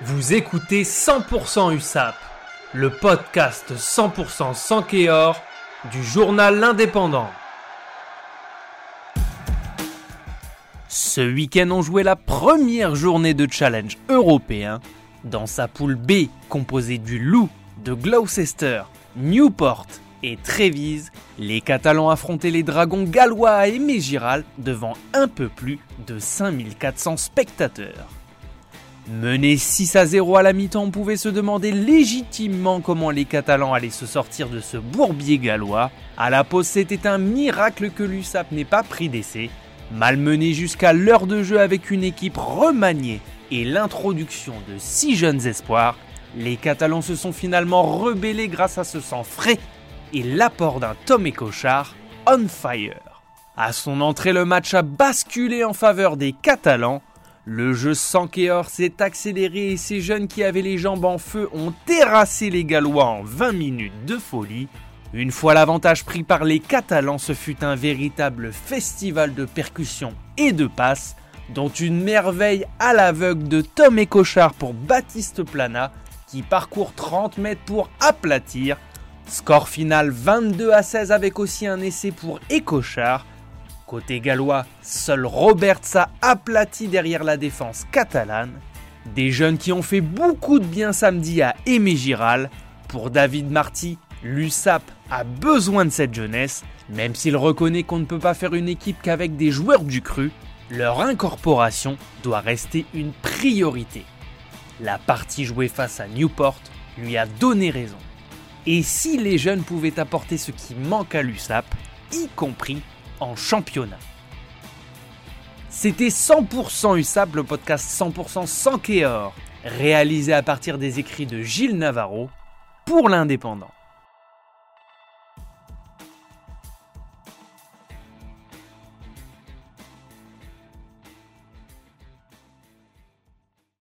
Vous écoutez 100% USAP, le podcast 100% sans Kéor du journal L'Indépendant. Ce week-end, on jouait la première journée de challenge européen dans sa poule B composée du Loup, de Gloucester, Newport et Trévise. Les Catalans affrontaient les Dragons gallois à Aimé Giral devant un peu plus de 5400 spectateurs. Mené 6 à 0 à la mi-temps, on pouvait se demander légitimement comment les Catalans allaient se sortir de ce bourbier gallois. À la pause, c'était un miracle que l'USAP n'ait pas pris d'essai. Malmené jusqu'à l'heure de jeu avec une équipe remaniée et l'introduction de 6 jeunes espoirs, les Catalans se sont finalement rebellés grâce à ce sang frais et l'apport d'un Tom Cochard on fire. À son entrée, le match a basculé en faveur des Catalans le jeu sans Kéor s'est accéléré et ces jeunes qui avaient les jambes en feu ont terrassé les Gallois en 20 minutes de folie. Une fois l'avantage pris par les Catalans, ce fut un véritable festival de percussions et de passes, dont une merveille à l'aveugle de Tom et Cochard pour Baptiste Plana, qui parcourt 30 mètres pour aplatir. Score final 22 à 16 avec aussi un essai pour Écochard. Côté gallois, seul Roberts a aplati derrière la défense catalane. Des jeunes qui ont fait beaucoup de bien samedi à Aimé Giral. Pour David Marty, l'USAP a besoin de cette jeunesse, même s'il reconnaît qu'on ne peut pas faire une équipe qu'avec des joueurs du cru, leur incorporation doit rester une priorité. La partie jouée face à Newport lui a donné raison. Et si les jeunes pouvaient apporter ce qui manque à l'USAP, y compris en championnat. C'était 100% USAP, le podcast 100% sans Kéor, réalisé à partir des écrits de Gilles Navarro pour l'Indépendant.